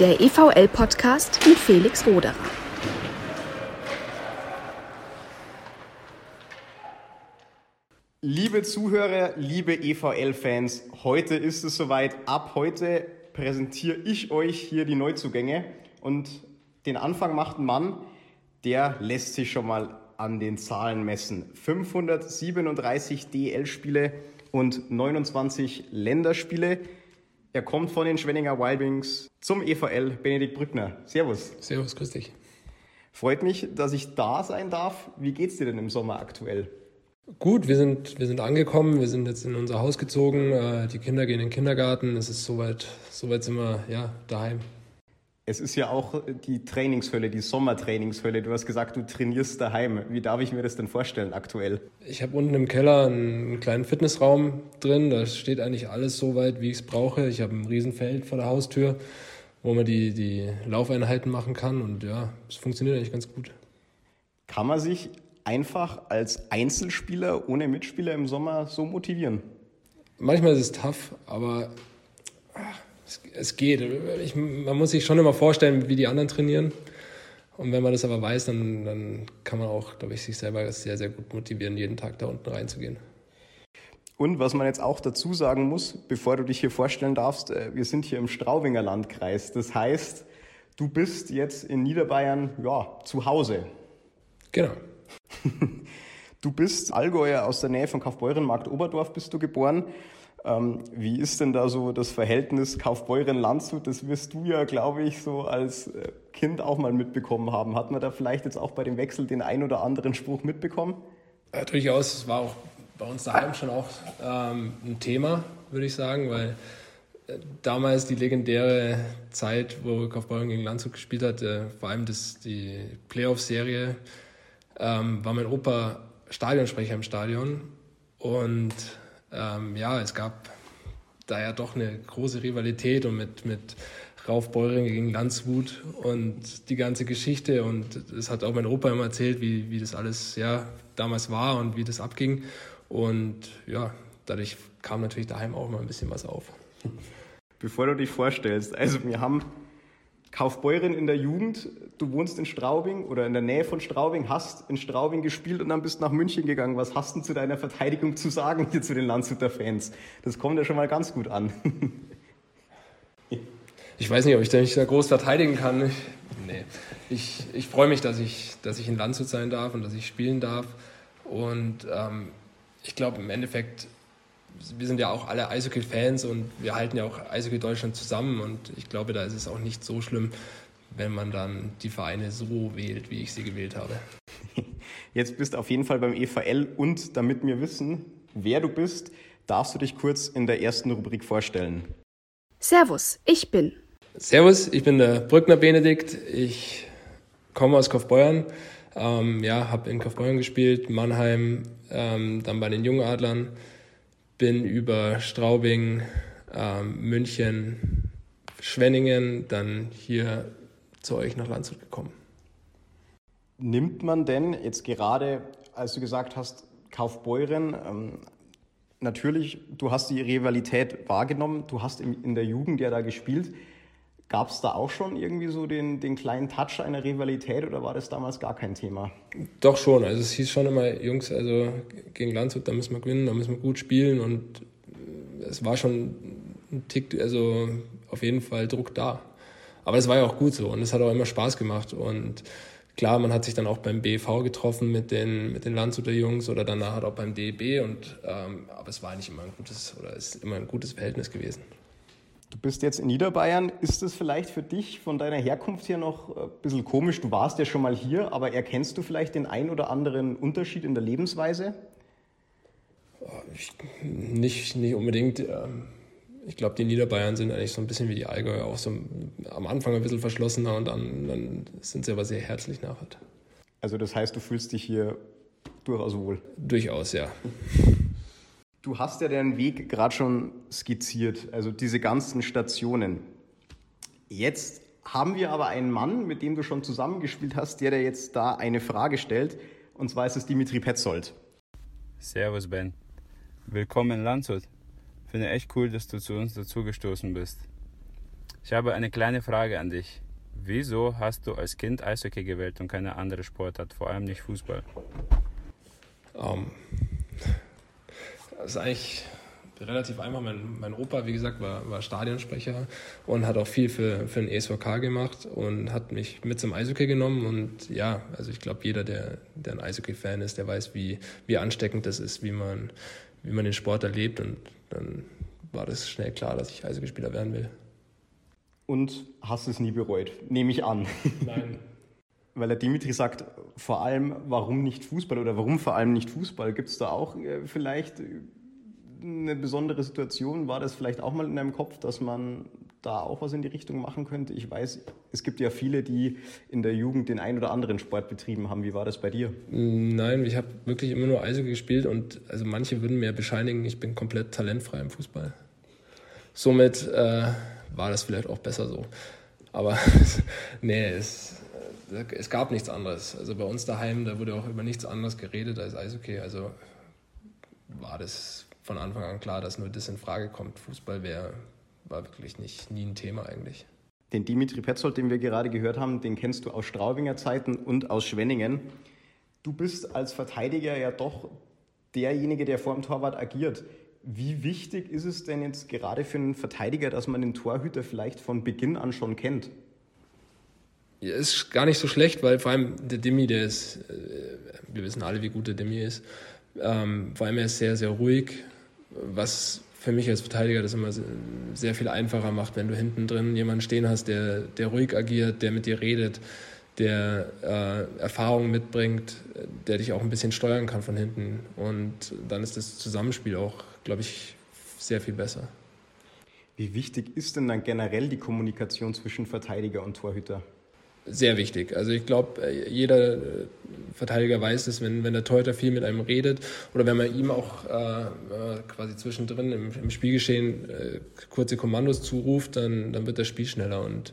der EVL-Podcast mit Felix Roderer. Liebe Zuhörer, liebe EVL-Fans, heute ist es soweit. Ab heute präsentiere ich euch hier die Neuzugänge und den Anfang macht ein Mann, der lässt sich schon mal an den Zahlen messen. 537 DL-Spiele und 29 Länderspiele. Er kommt von den Schwenninger Wildwings zum EVL, Benedikt Brückner. Servus. Servus, grüß dich. Freut mich, dass ich da sein darf. Wie geht's dir denn im Sommer aktuell? Gut, wir sind, wir sind angekommen, wir sind jetzt in unser Haus gezogen, äh, die Kinder gehen in den Kindergarten, es ist soweit, soweit sind wir ja, daheim. Es ist ja auch die Trainingshölle, die Sommertrainingshölle. Du hast gesagt, du trainierst daheim. Wie darf ich mir das denn vorstellen aktuell? Ich habe unten im Keller einen kleinen Fitnessraum drin. Da steht eigentlich alles so weit, wie ich es brauche. Ich habe ein Riesenfeld vor der Haustür, wo man die, die Laufeinheiten machen kann. Und ja, es funktioniert eigentlich ganz gut. Kann man sich einfach als Einzelspieler ohne Mitspieler im Sommer so motivieren? Manchmal ist es tough, aber es, es geht. Ich, man muss sich schon immer vorstellen, wie die anderen trainieren. Und wenn man das aber weiß, dann, dann kann man auch, glaube ich, sich selber sehr, sehr gut motivieren, jeden Tag da unten reinzugehen. Und was man jetzt auch dazu sagen muss, bevor du dich hier vorstellen darfst, äh, wir sind hier im Straubinger Landkreis. Das heißt, du bist jetzt in Niederbayern ja, zu Hause. Genau. Du bist Allgäuer aus der Nähe von Kaufbeuren, Markt Oberdorf bist du geboren. Ähm, wie ist denn da so das Verhältnis Kaufbeuren-Landshut? Das wirst du ja, glaube ich, so als äh, Kind auch mal mitbekommen haben. Hat man da vielleicht jetzt auch bei dem Wechsel den ein oder anderen Spruch mitbekommen? Ja, durchaus. Es war auch bei uns daheim schon auch ähm, ein Thema, würde ich sagen, weil äh, damals die legendäre Zeit, wo Kaufbeuren gegen Landshut gespielt hat, äh, vor allem das, die Playoff-Serie, ähm, war mein Opa Stadionsprecher im Stadion und ähm, ja, es gab da ja doch eine große Rivalität und mit, mit Rauf Beuring gegen Landshut und die ganze Geschichte. Und es hat auch mein Opa immer erzählt, wie, wie das alles ja, damals war und wie das abging. Und ja, dadurch kam natürlich daheim auch mal ein bisschen was auf. Bevor du dich vorstellst, also wir haben Kaufbeuren in der Jugend, du wohnst in Straubing oder in der Nähe von Straubing, hast in Straubing gespielt und dann bist nach München gegangen. Was hast du zu deiner Verteidigung zu sagen hier zu den Landshuter Fans? Das kommt ja schon mal ganz gut an. ich weiß nicht, ob ich da nicht groß verteidigen kann. Ich, nee. ich, ich freue mich, dass ich, dass ich in Landshut sein darf und dass ich spielen darf. Und ähm, ich glaube, im Endeffekt wir sind ja auch alle Eishockey-Fans und wir halten ja auch Eishockey Deutschland zusammen und ich glaube, da ist es auch nicht so schlimm, wenn man dann die Vereine so wählt, wie ich sie gewählt habe. Jetzt bist du auf jeden Fall beim EVL und damit wir wissen, wer du bist, darfst du dich kurz in der ersten Rubrik vorstellen. Servus, ich bin. Servus, ich bin der Brückner Benedikt. Ich komme aus Kaufbeuern. Ähm, ja, habe in Kaufbeuern gespielt, Mannheim, ähm, dann bei den Jungadlern bin über Straubing, ähm, München, Schwenningen, dann hier zu euch nach Landshut gekommen. Nimmt man denn jetzt gerade, als du gesagt hast, Kaufbeuren, ähm, natürlich, du hast die Rivalität wahrgenommen, du hast in, in der Jugend ja da gespielt. Gab es da auch schon irgendwie so den, den kleinen Touch einer Rivalität oder war das damals gar kein Thema? Doch schon. Also es hieß schon immer, Jungs, also gegen Landshut, da müssen wir gewinnen, da müssen wir gut spielen und es war schon ein Tick, also auf jeden Fall Druck da. Aber es war ja auch gut so und es hat auch immer Spaß gemacht und klar, man hat sich dann auch beim BV getroffen mit den, mit den Landshuter Jungs oder danach auch beim DEB und ähm, aber es war eigentlich immer ein gutes oder ist immer ein gutes Verhältnis gewesen. Du bist jetzt in Niederbayern. Ist es vielleicht für dich von deiner Herkunft her noch ein bisschen komisch? Du warst ja schon mal hier, aber erkennst du vielleicht den ein oder anderen Unterschied in der Lebensweise? Ich, nicht, nicht unbedingt. Ähm, ich glaube, die Niederbayern sind eigentlich so ein bisschen wie die Allgäuer, auch so am Anfang ein bisschen verschlossener und dann, dann sind sie aber sehr herzlich nachher. Also das heißt, du fühlst dich hier durchaus wohl? Durchaus, ja. Du hast ja den Weg gerade schon skizziert, also diese ganzen Stationen. Jetzt haben wir aber einen Mann, mit dem du schon zusammengespielt hast, der dir jetzt da eine Frage stellt. Und zwar ist es Dimitri Petzold. Servus, Ben. Willkommen in Landshut. Finde echt cool, dass du zu uns dazugestoßen bist. Ich habe eine kleine Frage an dich. Wieso hast du als Kind Eishockey gewählt und keine andere Sportart, vor allem nicht Fußball? Um, das ist eigentlich relativ einfach. Mein, mein Opa, wie gesagt, war, war Stadionsprecher und hat auch viel für, für den ESVK gemacht und hat mich mit zum Eishockey genommen. Und ja, also ich glaube, jeder, der, der ein Eishockey-Fan ist, der weiß, wie, wie ansteckend das ist, wie man, wie man den Sport erlebt. Und dann war das schnell klar, dass ich Eishockeyspieler werden will. Und hast es nie bereut, nehme ich an. Nein. Weil der Dimitri sagt, vor allem, warum nicht Fußball oder warum vor allem nicht Fußball? Gibt es da auch äh, vielleicht eine besondere Situation? War das vielleicht auch mal in deinem Kopf, dass man da auch was in die Richtung machen könnte? Ich weiß, es gibt ja viele, die in der Jugend den einen oder anderen Sport betrieben haben. Wie war das bei dir? Nein, ich habe wirklich immer nur Eishockey gespielt und also manche würden mir bescheinigen, ich bin komplett talentfrei im Fußball. Somit äh, war das vielleicht auch besser so. Aber nee, es, es gab nichts anderes. Also bei uns daheim, da wurde auch über nichts anderes geredet als Eishockey. Also war das von Anfang an klar, dass nur das in Frage kommt. Fußball wär, war wirklich nicht, nie ein Thema eigentlich. Den Dimitri Petzold, den wir gerade gehört haben, den kennst du aus Straubinger Zeiten und aus Schwenningen. Du bist als Verteidiger ja doch derjenige, der vor dem Torwart agiert. Wie wichtig ist es denn jetzt gerade für einen Verteidiger, dass man den Torhüter vielleicht von Beginn an schon kennt? Ja, ist gar nicht so schlecht, weil vor allem der Demi, der ist, äh, wir wissen alle, wie gut der Demi ist. Ähm, vor allem er ist sehr, sehr ruhig, was für mich als Verteidiger das immer sehr viel einfacher macht, wenn du hinten drin jemanden stehen hast, der, der ruhig agiert, der mit dir redet, der äh, Erfahrungen mitbringt, der dich auch ein bisschen steuern kann von hinten. Und dann ist das Zusammenspiel auch, glaube ich, sehr viel besser. Wie wichtig ist denn dann generell die Kommunikation zwischen Verteidiger und Torhüter? Sehr wichtig. Also ich glaube, äh, jeder äh, Verteidiger weiß es, wenn, wenn der Torhüter viel mit einem redet oder wenn man ihm auch äh, äh, quasi zwischendrin im, im Spielgeschehen äh, kurze Kommandos zuruft, dann, dann wird das Spiel schneller und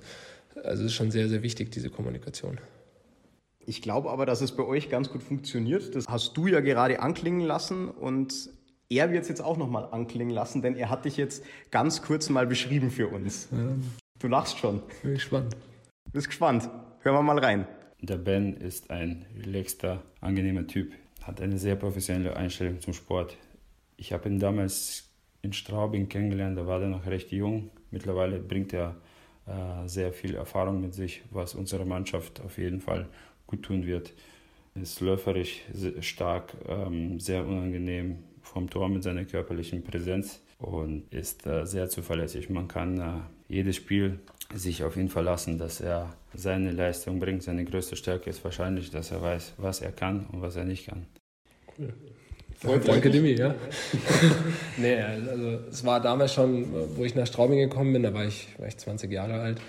also es ist schon sehr, sehr wichtig, diese Kommunikation. Ich glaube aber, dass es bei euch ganz gut funktioniert. Das hast du ja gerade anklingen lassen und er wird es jetzt auch nochmal anklingen lassen, denn er hat dich jetzt ganz kurz mal beschrieben für uns. Ja. Du lachst schon. Bin gespannt. Bist gespannt. Hören wir mal rein. Der Ben ist ein relaxter, angenehmer Typ, hat eine sehr professionelle Einstellung zum Sport. Ich habe ihn damals in Straubing kennengelernt, da war er noch recht jung. Mittlerweile bringt er äh, sehr viel Erfahrung mit sich, was unserer Mannschaft auf jeden Fall gut tun wird. Ist läuferisch stark, ähm, sehr unangenehm vom Tor mit seiner körperlichen Präsenz und ist äh, sehr zuverlässig. Man kann äh, jedes Spiel sich auf ihn verlassen, dass er seine Leistung bringt. Seine größte Stärke ist wahrscheinlich, dass er weiß, was er kann und was er nicht kann. Cool. Danke, Dimi, ja. nee, also es war damals schon, wo ich nach Straubing gekommen bin, da war ich, war ich 20 Jahre alt.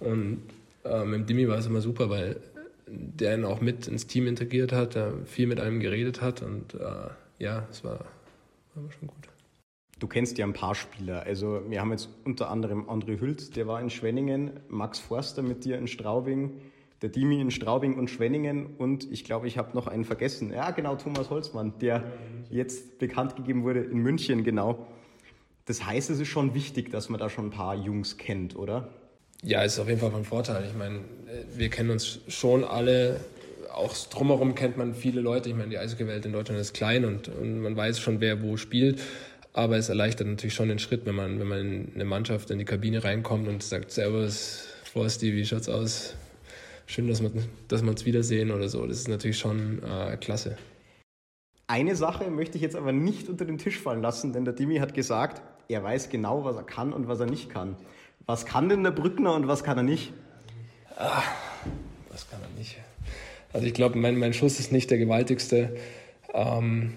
Und äh, mit dem Dimi war es immer super, weil der ihn auch mit ins Team integriert hat, der viel mit einem geredet hat und äh, ja, es war, war schon gut. Du kennst ja ein paar Spieler. Also wir haben jetzt unter anderem André Hülz, der war in Schwenningen, Max Forster mit dir in Straubing, der Dimi in Straubing und Schwenningen und ich glaube, ich habe noch einen vergessen. Ja, genau, Thomas Holzmann, der jetzt bekannt gegeben wurde in München, genau. Das heißt, es ist schon wichtig, dass man da schon ein paar Jungs kennt, oder? Ja, ist auf jeden Fall von Vorteil. Ich meine, wir kennen uns schon alle. Auch drumherum kennt man viele Leute. Ich meine, die Eishockey-Welt in Deutschland ist klein und, und man weiß schon, wer wo spielt. Aber es erleichtert natürlich schon den Schritt, wenn man, wenn man in eine Mannschaft in die Kabine reinkommt und sagt, Servus, Forsti, wie schaut's aus? Schön, dass, man, dass wir uns wiedersehen oder so. Das ist natürlich schon äh, klasse. Eine Sache möchte ich jetzt aber nicht unter den Tisch fallen lassen, denn der Dimi hat gesagt, er weiß genau, was er kann und was er nicht kann. Was kann denn der Brückner und was kann er nicht? Ah, was kann er nicht? Also ich glaube, mein, mein Schuss ist nicht der gewaltigste. Ähm,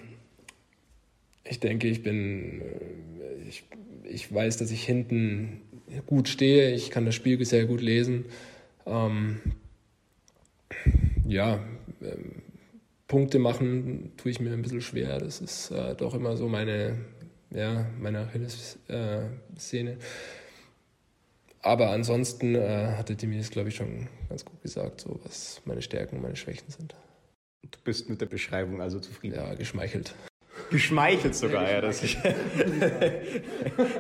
ich denke, ich bin, äh, ich, ich weiß, dass ich hinten gut stehe. Ich kann das Spiel sehr gut lesen. Ähm, ja, ähm, Punkte machen tue ich mir ein bisschen schwer. Das ist äh, doch immer so meine, ja, meine Achilles-Szene. Äh, Aber ansonsten äh, hatte Dimi das, glaube ich, schon ganz gut gesagt, so was meine Stärken und meine Schwächen sind. Du bist mit der Beschreibung also zufrieden? Ja, geschmeichelt. Geschmeichelt sogar, ja. Das,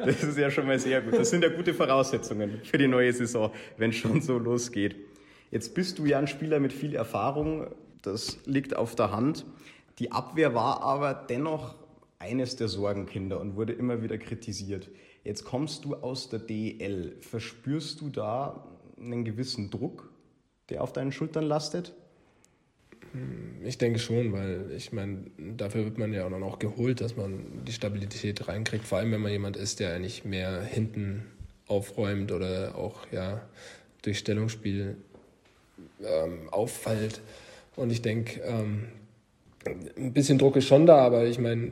das ist ja schon mal sehr gut. Das sind ja gute Voraussetzungen für die neue Saison, wenn schon so losgeht. Jetzt bist du ja ein Spieler mit viel Erfahrung, das liegt auf der Hand. Die Abwehr war aber dennoch eines der Sorgenkinder und wurde immer wieder kritisiert. Jetzt kommst du aus der DL. Verspürst du da einen gewissen Druck, der auf deinen Schultern lastet? Ich denke schon, weil ich meine, dafür wird man ja auch noch geholt, dass man die Stabilität reinkriegt. Vor allem, wenn man jemand ist, der eigentlich mehr hinten aufräumt oder auch ja durch Stellungsspiel ähm, auffällt. Und ich denke, ähm, ein bisschen Druck ist schon da, aber ich meine,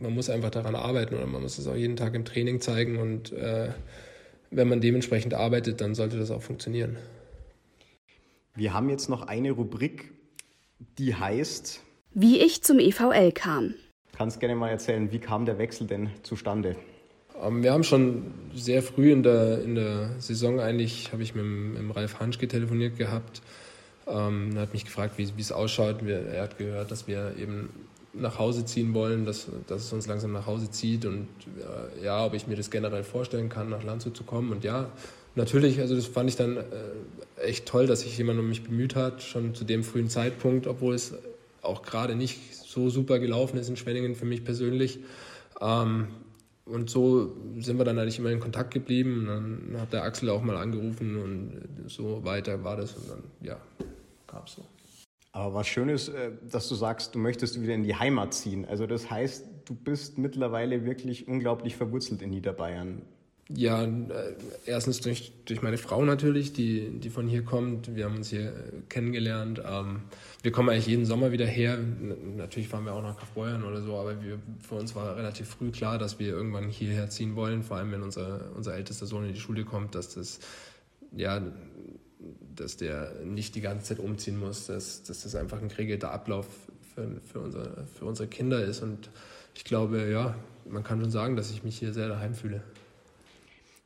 man muss einfach daran arbeiten oder man muss es auch jeden Tag im Training zeigen und äh, wenn man dementsprechend arbeitet, dann sollte das auch funktionieren. Wir haben jetzt noch eine Rubrik, die heißt Wie ich zum EVL kam. Kannst gerne mal erzählen, wie kam der Wechsel denn zustande? Ähm, wir haben schon sehr früh in der, in der Saison eigentlich, habe ich mit, mit dem Ralf Hanschke telefoniert gehabt. Ähm, er hat mich gefragt, wie, wie es ausschaut. Wir, er hat gehört, dass wir eben nach Hause ziehen wollen, dass, dass es uns langsam nach Hause zieht und äh, ja, ob ich mir das generell vorstellen kann, nach Landshut zu kommen. Und ja, natürlich, also das fand ich dann äh, echt toll, dass sich jemand um mich bemüht hat, schon zu dem frühen Zeitpunkt, obwohl es auch gerade nicht so super gelaufen ist in Schwenningen für mich persönlich. Ähm, und so sind wir dann eigentlich immer in Kontakt geblieben. Und dann hat der Axel auch mal angerufen und so weiter war das. Und dann, ja, gab es so. Aber was schön ist, äh, dass du sagst, du möchtest wieder in die Heimat ziehen. Also das heißt, du bist mittlerweile wirklich unglaublich verwurzelt in Niederbayern. Ja, äh, erstens durch, durch meine Frau natürlich, die, die von hier kommt. Wir haben uns hier äh, kennengelernt. Ähm, wir kommen eigentlich jeden Sommer wieder her. Natürlich fahren wir auch nach Kaufbeuern oder so, aber wir, für uns war relativ früh klar, dass wir irgendwann hierher ziehen wollen. Vor allem, wenn unser, unser ältester Sohn in die Schule kommt, dass das, ja, dass der nicht die ganze Zeit umziehen muss, dass, dass das einfach ein geregelter Ablauf für, für, unsere, für unsere Kinder ist. Und ich glaube, ja, man kann schon sagen, dass ich mich hier sehr daheim fühle.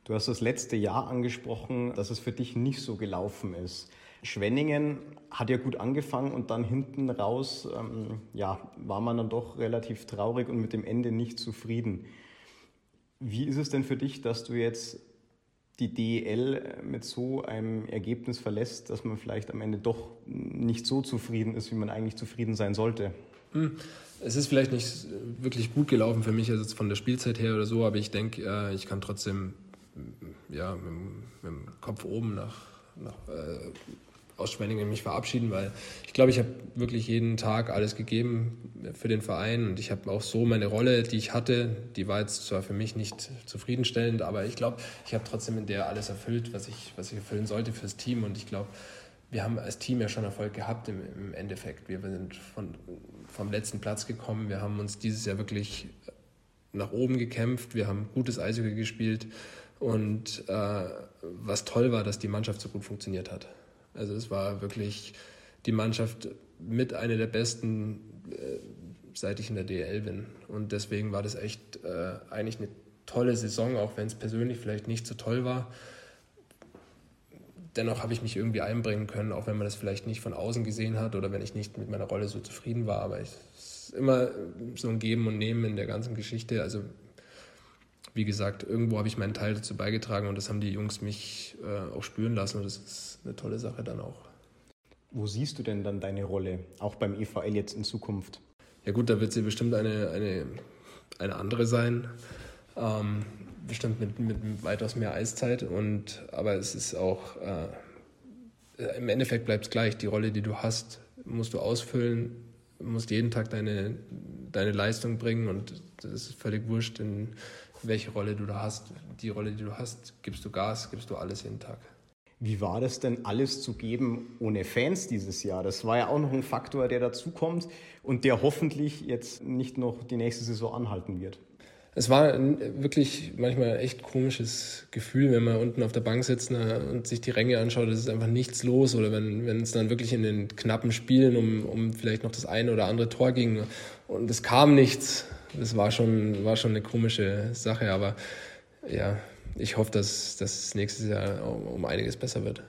Du hast das letzte Jahr angesprochen, dass es für dich nicht so gelaufen ist. Schwenningen hat ja gut angefangen und dann hinten raus ähm, ja, war man dann doch relativ traurig und mit dem Ende nicht zufrieden. Wie ist es denn für dich, dass du jetzt die DEL mit so einem Ergebnis verlässt, dass man vielleicht am Ende doch nicht so zufrieden ist, wie man eigentlich zufrieden sein sollte? Hm. Es ist vielleicht nicht wirklich gut gelaufen für mich, also von der Spielzeit her oder so, aber ich denke, äh, ich kann trotzdem ja, mit, mit, dem Kopf oben nach, nach äh, aus mich verabschieden, weil ich glaube, ich habe wirklich jeden Tag alles gegeben für den Verein und ich habe auch so meine Rolle, die ich hatte, die war jetzt zwar für mich nicht zufriedenstellend, aber ich glaube, ich habe trotzdem in der alles erfüllt, was ich, was ich erfüllen sollte fürs Team und ich glaube, wir haben als Team ja schon Erfolg gehabt im, im Endeffekt. Wir sind von, vom letzten Platz gekommen, wir haben uns dieses Jahr wirklich nach oben gekämpft, wir haben gutes Eishockey gespielt und äh, was toll war, dass die Mannschaft so gut funktioniert hat. Also es war wirklich die Mannschaft mit einer der besten, äh, seit ich in der DL bin. Und deswegen war das echt äh, eigentlich eine tolle Saison, auch wenn es persönlich vielleicht nicht so toll war. Dennoch habe ich mich irgendwie einbringen können, auch wenn man das vielleicht nicht von außen gesehen hat oder wenn ich nicht mit meiner Rolle so zufrieden war. Aber es ist immer so ein Geben und Nehmen in der ganzen Geschichte. Also wie gesagt, irgendwo habe ich meinen Teil dazu beigetragen und das haben die Jungs mich äh, auch spüren lassen und das ist eine tolle Sache dann auch. Wo siehst du denn dann deine Rolle, auch beim EVL jetzt in Zukunft? Ja gut, da wird sie bestimmt eine, eine, eine andere sein. Ähm, bestimmt mit, mit, weitaus mehr Eiszeit. Und, aber es ist auch, äh, im Endeffekt bleibt es gleich. Die Rolle, die du hast, musst du ausfüllen, musst jeden Tag deine, deine Leistung bringen und das ist völlig wurscht, in, welche Rolle du da hast. Die Rolle, die du hast, gibst du Gas, gibst du alles jeden Tag. Wie war das denn alles zu geben ohne Fans dieses Jahr? Das war ja auch noch ein Faktor, der dazukommt und der hoffentlich jetzt nicht noch die nächste Saison anhalten wird. Es war wirklich manchmal ein echt komisches Gefühl, wenn man unten auf der Bank sitzt und sich die Ränge anschaut, es ist einfach nichts los. Oder wenn, wenn es dann wirklich in den knappen Spielen um, um vielleicht noch das eine oder andere Tor ging und es kam nichts das war schon, war schon eine komische Sache, aber ja, ich hoffe, dass das nächstes Jahr um einiges besser wird.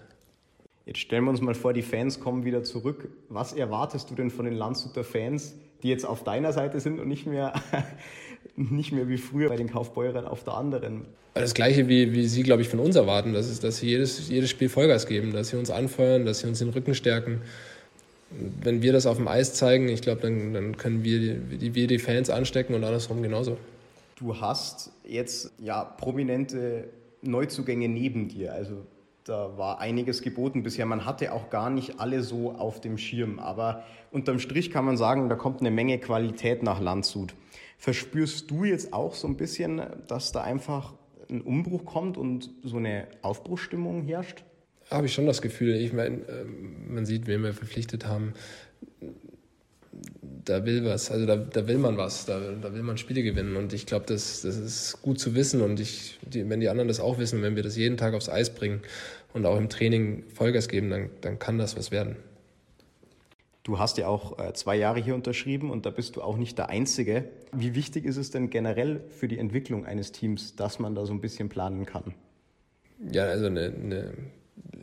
Jetzt stellen wir uns mal vor, die Fans kommen wieder zurück. Was erwartest du denn von den Landshuter Fans, die jetzt auf deiner Seite sind und nicht mehr, nicht mehr wie früher bei den Kaufbeurern auf der anderen? Das Gleiche, wie, wie Sie, glaube ich, von uns erwarten. Das ist, dass sie jedes, jedes Spiel Vollgas geben, dass sie uns anfeuern, dass sie uns den Rücken stärken. Wenn wir das auf dem Eis zeigen, ich glaube, dann, dann können wir die, wir die Fans anstecken und andersrum genauso. Du hast jetzt ja prominente Neuzugänge neben dir. Also da war einiges geboten bisher. Man hatte auch gar nicht alle so auf dem Schirm. Aber unterm Strich kann man sagen, da kommt eine Menge Qualität nach Landshut. Verspürst du jetzt auch so ein bisschen, dass da einfach ein Umbruch kommt und so eine Aufbruchsstimmung herrscht? Habe ich schon das Gefühl. Ich meine, ähm, man sieht, wen wir verpflichtet haben. Da will was, also da, da will man was, da, da will man Spiele gewinnen. Und ich glaube, das, das ist gut zu wissen. Und ich, die, wenn die anderen das auch wissen, wenn wir das jeden Tag aufs Eis bringen und auch im Training Vollgas geben, dann, dann kann das was werden. Du hast ja auch äh, zwei Jahre hier unterschrieben und da bist du auch nicht der Einzige. Wie wichtig ist es denn generell für die Entwicklung eines Teams, dass man da so ein bisschen planen kann? Ja, also eine, eine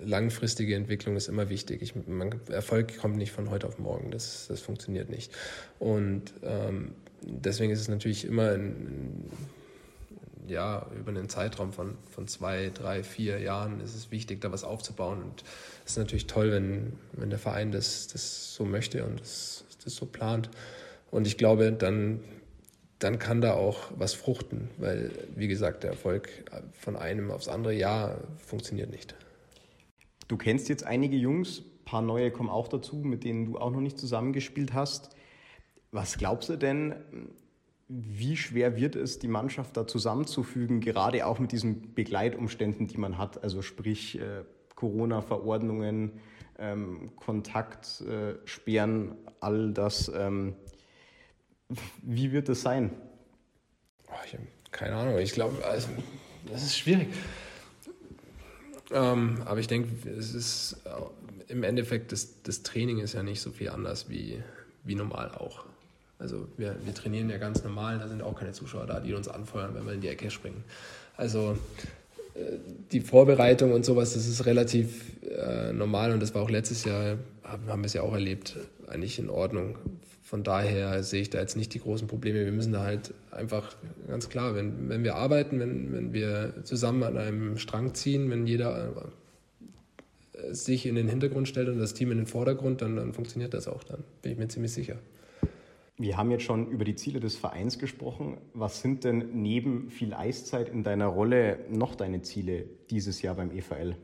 langfristige Entwicklung ist immer wichtig. Ich, man, Erfolg kommt nicht von heute auf morgen, das, das funktioniert nicht. Und ähm, deswegen ist es natürlich immer ein, ja, über einen Zeitraum von, von zwei, drei, vier Jahren ist es wichtig, da was aufzubauen. Und es ist natürlich toll, wenn, wenn der Verein das, das so möchte und das, das so plant. Und ich glaube, dann, dann kann da auch was fruchten, weil, wie gesagt, der Erfolg von einem aufs andere Jahr funktioniert nicht. Du kennst jetzt einige Jungs, ein paar neue kommen auch dazu, mit denen du auch noch nicht zusammengespielt hast. Was glaubst du denn, wie schwer wird es, die Mannschaft da zusammenzufügen, gerade auch mit diesen Begleitumständen, die man hat, also sprich äh, Corona-Verordnungen, ähm, Kontaktsperren, äh, all das. Ähm, wie wird es sein? Ich habe keine Ahnung. Ich glaube, also, das ist schwierig. Ähm, aber ich denke, es ist äh, im Endeffekt, das, das Training ist ja nicht so viel anders wie, wie normal auch. Also wir, wir trainieren ja ganz normal, da sind auch keine Zuschauer da, die uns anfeuern, wenn wir in die Ecke springen. Also äh, die Vorbereitung und sowas, das ist relativ äh, normal und das war auch letztes Jahr, haben, haben wir es ja auch erlebt, eigentlich in Ordnung. Von daher sehe ich da jetzt nicht die großen Probleme. Wir müssen da halt einfach ganz klar, wenn, wenn wir arbeiten, wenn, wenn wir zusammen an einem Strang ziehen, wenn jeder äh, sich in den Hintergrund stellt und das Team in den Vordergrund, dann, dann funktioniert das auch. Dann bin ich mir ziemlich sicher. Wir haben jetzt schon über die Ziele des Vereins gesprochen. Was sind denn neben viel Eiszeit in deiner Rolle noch deine Ziele dieses Jahr beim EVL?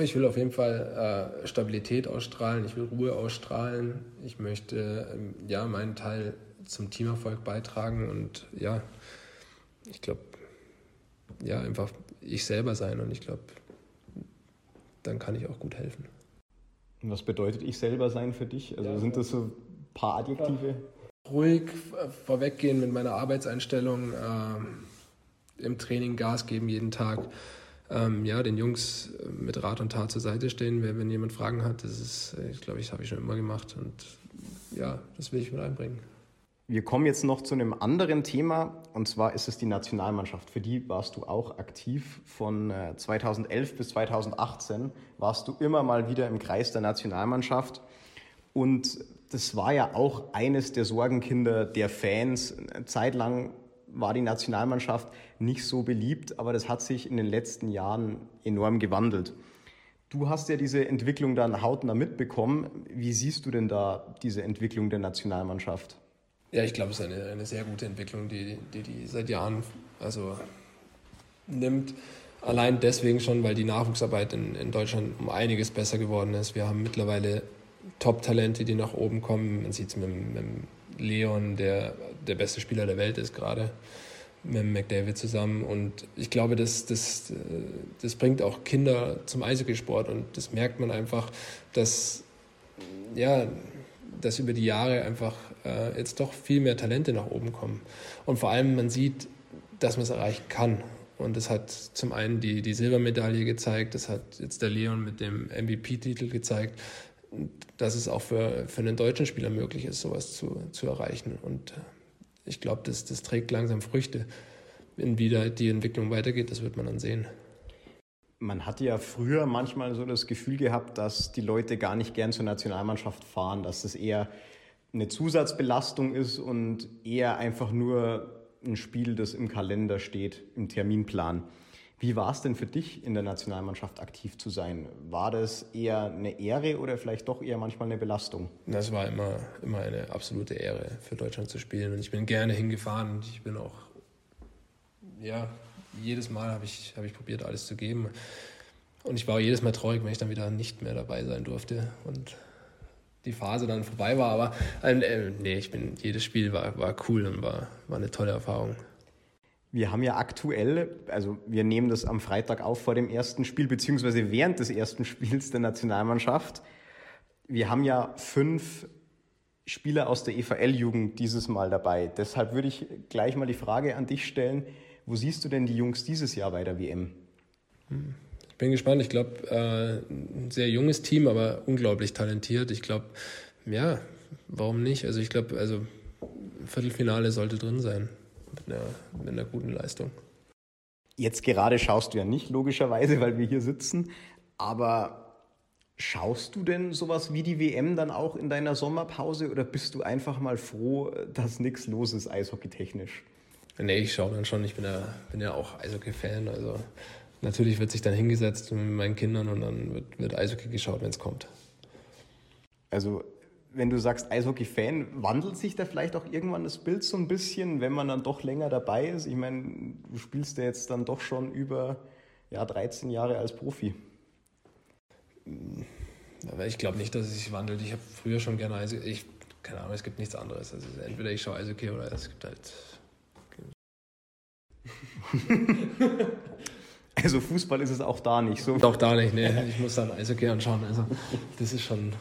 Ich will auf jeden Fall äh, Stabilität ausstrahlen, ich will Ruhe ausstrahlen, ich möchte ähm, ja meinen Teil zum Teamerfolg beitragen und ja, ich glaube, ja, einfach ich selber sein und ich glaube, dann kann ich auch gut helfen. Und was bedeutet ich selber sein für dich? Also ja, sind das so ein paar Adjektive? Ruhig vorweggehen mit meiner Arbeitseinstellung, äh, im Training Gas geben jeden Tag ähm, ja, den Jungs äh, mit Rat und Tat zur Seite stehen, wenn, jemand Fragen hat. Das ist, äh, ich glaube, ich habe ich schon immer gemacht und ja, das will ich mit einbringen. Wir kommen jetzt noch zu einem anderen Thema und zwar ist es die Nationalmannschaft. Für die warst du auch aktiv. Von 2011 äh, bis 2018 warst du immer mal wieder im Kreis der Nationalmannschaft und das war ja auch eines der Sorgenkinder der Fans. Zeitlang war die Nationalmannschaft nicht so beliebt, aber das hat sich in den letzten Jahren enorm gewandelt. Du hast ja diese Entwicklung dann hautnah mitbekommen. Wie siehst du denn da diese Entwicklung der Nationalmannschaft? Ja, ich glaube, es ist eine, eine sehr gute Entwicklung, die, die die seit Jahren also nimmt. Allein deswegen schon, weil die Nachwuchsarbeit in, in Deutschland um einiges besser geworden ist. Wir haben mittlerweile Top-Talente, die nach oben kommen. Man sieht es mit, mit Leon, der der beste Spieler der Welt ist gerade mit McDavid zusammen. Und ich glaube, das, das, das bringt auch Kinder zum Eishockeysport. Und das merkt man einfach, dass, ja, dass über die Jahre einfach äh, jetzt doch viel mehr Talente nach oben kommen. Und vor allem, man sieht, dass man es erreichen kann. Und das hat zum einen die, die Silbermedaille gezeigt, das hat jetzt der Leon mit dem MVP-Titel gezeigt, dass es auch für, für einen deutschen Spieler möglich ist, sowas zu, zu erreichen. Und ich glaube, das, das trägt langsam Früchte. Inwieweit die Entwicklung weitergeht, das wird man dann sehen. Man hat ja früher manchmal so das Gefühl gehabt, dass die Leute gar nicht gern zur Nationalmannschaft fahren, dass das eher eine Zusatzbelastung ist und eher einfach nur ein Spiel, das im Kalender steht, im Terminplan. Wie war es denn für dich, in der Nationalmannschaft aktiv zu sein? War das eher eine Ehre oder vielleicht doch eher manchmal eine Belastung? Das war immer, immer eine absolute Ehre, für Deutschland zu spielen. Und ich bin gerne hingefahren und ich bin auch, ja, jedes Mal habe ich, hab ich probiert, alles zu geben. Und ich war auch jedes Mal traurig, wenn ich dann wieder nicht mehr dabei sein durfte und die Phase dann vorbei war. Aber äh, nee, ich bin, jedes Spiel war, war cool und war, war eine tolle Erfahrung. Wir haben ja aktuell, also wir nehmen das am Freitag auf vor dem ersten Spiel, beziehungsweise während des ersten Spiels der Nationalmannschaft. Wir haben ja fünf Spieler aus der EVL-Jugend dieses Mal dabei. Deshalb würde ich gleich mal die Frage an dich stellen, wo siehst du denn die Jungs dieses Jahr bei der WM? Ich bin gespannt. Ich glaube, äh, ein sehr junges Team, aber unglaublich talentiert. Ich glaube, ja, warum nicht? Also ich glaube, also Viertelfinale sollte drin sein mit einer, mit einer guten Leistung. Jetzt gerade schaust du ja nicht, logischerweise, weil wir hier sitzen, aber schaust du denn sowas wie die WM dann auch in deiner Sommerpause oder bist du einfach mal froh, dass nichts los ist, eishockeytechnisch? Nee, ich schaue dann schon. Ich bin ja, bin ja auch Eishockey-Fan. Also natürlich wird sich dann hingesetzt mit meinen Kindern und dann wird, wird Eishockey geschaut, wenn es kommt. Also wenn du sagst Eishockey-Fan, wandelt sich da vielleicht auch irgendwann das Bild so ein bisschen, wenn man dann doch länger dabei ist? Ich meine, du spielst ja jetzt dann doch schon über ja, 13 Jahre als Profi. Aber ich glaube nicht, dass es sich wandelt. Ich habe früher schon gerne Eishockey. Ich, keine Ahnung, es gibt nichts anderes. Also entweder ich schaue Eishockey oder es gibt halt. also Fußball ist es auch da nicht so. Auch da nicht, ne. Ich muss dann Eishockey anschauen. Also das ist schon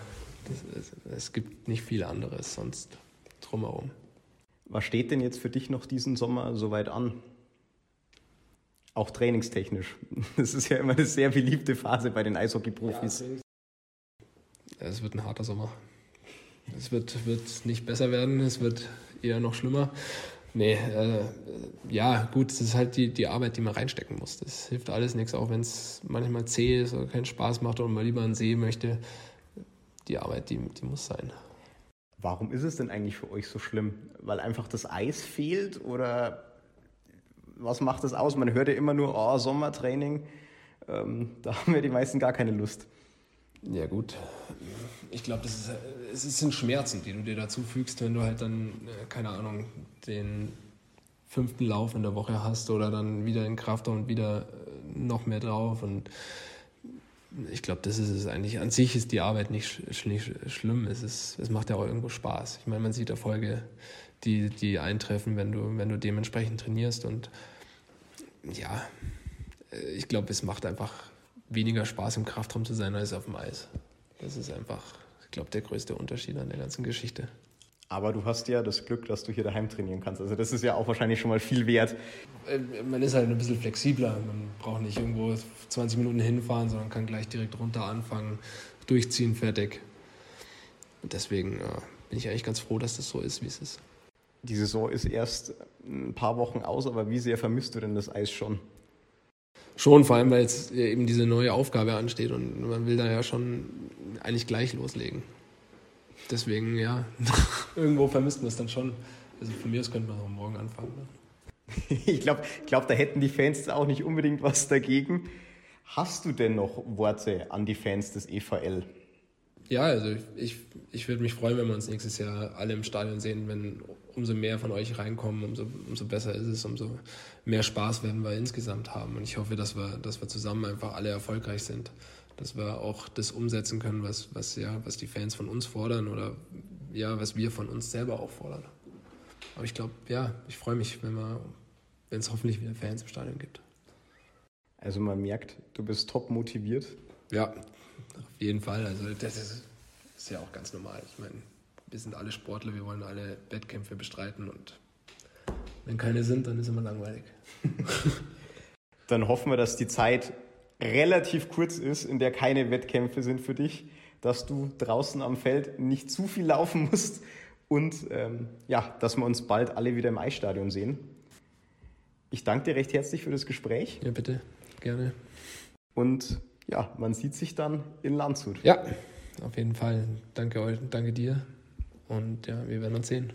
es, gibt nicht viel anderes sonst drumherum. Was steht denn jetzt für dich noch diesen Sommer soweit an? Auch trainingstechnisch. Das ist ja immer eine sehr beliebte Phase bei den Eishockey-Profis. Ja, es wird ein harter Sommer. Es wird, wird nicht besser werden, es wird eher noch schlimmer. Nee, äh, ja, gut, es ist halt die, die Arbeit, die man reinstecken muss. Das hilft alles nichts, auch wenn es manchmal zäh ist oder keinen Spaß macht und man lieber einen See möchte die Arbeit, die, die muss sein. Warum ist es denn eigentlich für euch so schlimm? Weil einfach das Eis fehlt oder was macht das aus? Man hört ja immer nur, oh, Sommertraining. Ähm, da haben wir die meisten gar keine Lust. Ja gut, ich glaube, ist, es sind Schmerzen, die du dir dazu fügst, wenn du halt dann, äh, keine Ahnung, den fünften Lauf in der Woche hast oder dann wieder in Kraft und wieder äh, noch mehr drauf und ich glaube, das ist es eigentlich. An sich ist die Arbeit nicht, nicht schlimm. Es, ist, es macht ja auch irgendwo Spaß. Ich meine, man sieht Erfolge, die, die eintreffen, wenn du, wenn du dementsprechend trainierst. Und ja, ich glaube, es macht einfach weniger Spaß, im Kraftraum zu sein, als auf dem Eis. Das ist einfach, ich glaube, der größte Unterschied an der ganzen Geschichte. Aber du hast ja das Glück, dass du hier daheim trainieren kannst. Also das ist ja auch wahrscheinlich schon mal viel wert. Äh, man ist halt ein bisschen flexibler. Man braucht nicht irgendwo 20 Minuten hinfahren, sondern kann gleich direkt runter anfangen, durchziehen, fertig. Und deswegen ja, bin ich eigentlich ganz froh, dass das so ist, wie es ist. Die Saison ist erst ein paar Wochen aus, aber wie sehr vermisst du denn das Eis schon? Schon, vor allem, weil jetzt eben diese neue Aufgabe ansteht und man will da ja schon eigentlich gleich loslegen deswegen, ja, irgendwo vermisst man es dann schon. Also von mir aus könnte man auch morgen anfangen. Ne? ich glaube, glaub, da hätten die Fans auch nicht unbedingt was dagegen. Hast du denn noch Worte an die Fans des EVL? Ja, also ich, ich würde mich freuen, wenn wir uns nächstes Jahr alle im Stadion sehen, wenn umso mehr von euch reinkommen, umso, umso besser ist es, umso mehr Spaß werden wir insgesamt haben. Und ich hoffe, dass wir, dass wir zusammen einfach alle erfolgreich sind dass wir auch das umsetzen können, was, was, ja, was die Fans von uns fordern oder ja, was wir von uns selber auch fordern. Aber ich glaube, ja, ich freue mich, wenn wenn es hoffentlich wieder Fans im Stadion gibt. Also man merkt, du bist top motiviert. Ja, auf jeden Fall. Also das ist, ist ja auch ganz normal. Ich meine, wir sind alle Sportler, wir wollen alle Wettkämpfe bestreiten und wenn keine sind, dann ist immer langweilig. dann hoffen wir, dass die Zeit relativ kurz ist, in der keine Wettkämpfe sind für dich, dass du draußen am Feld nicht zu viel laufen musst und ähm, ja, dass wir uns bald alle wieder im Eisstadion sehen. Ich danke dir recht herzlich für das Gespräch. Ja, bitte, gerne. Und ja, man sieht sich dann in Landshut. Ja, auf jeden Fall. Danke euch, danke dir. Und ja, wir werden uns sehen.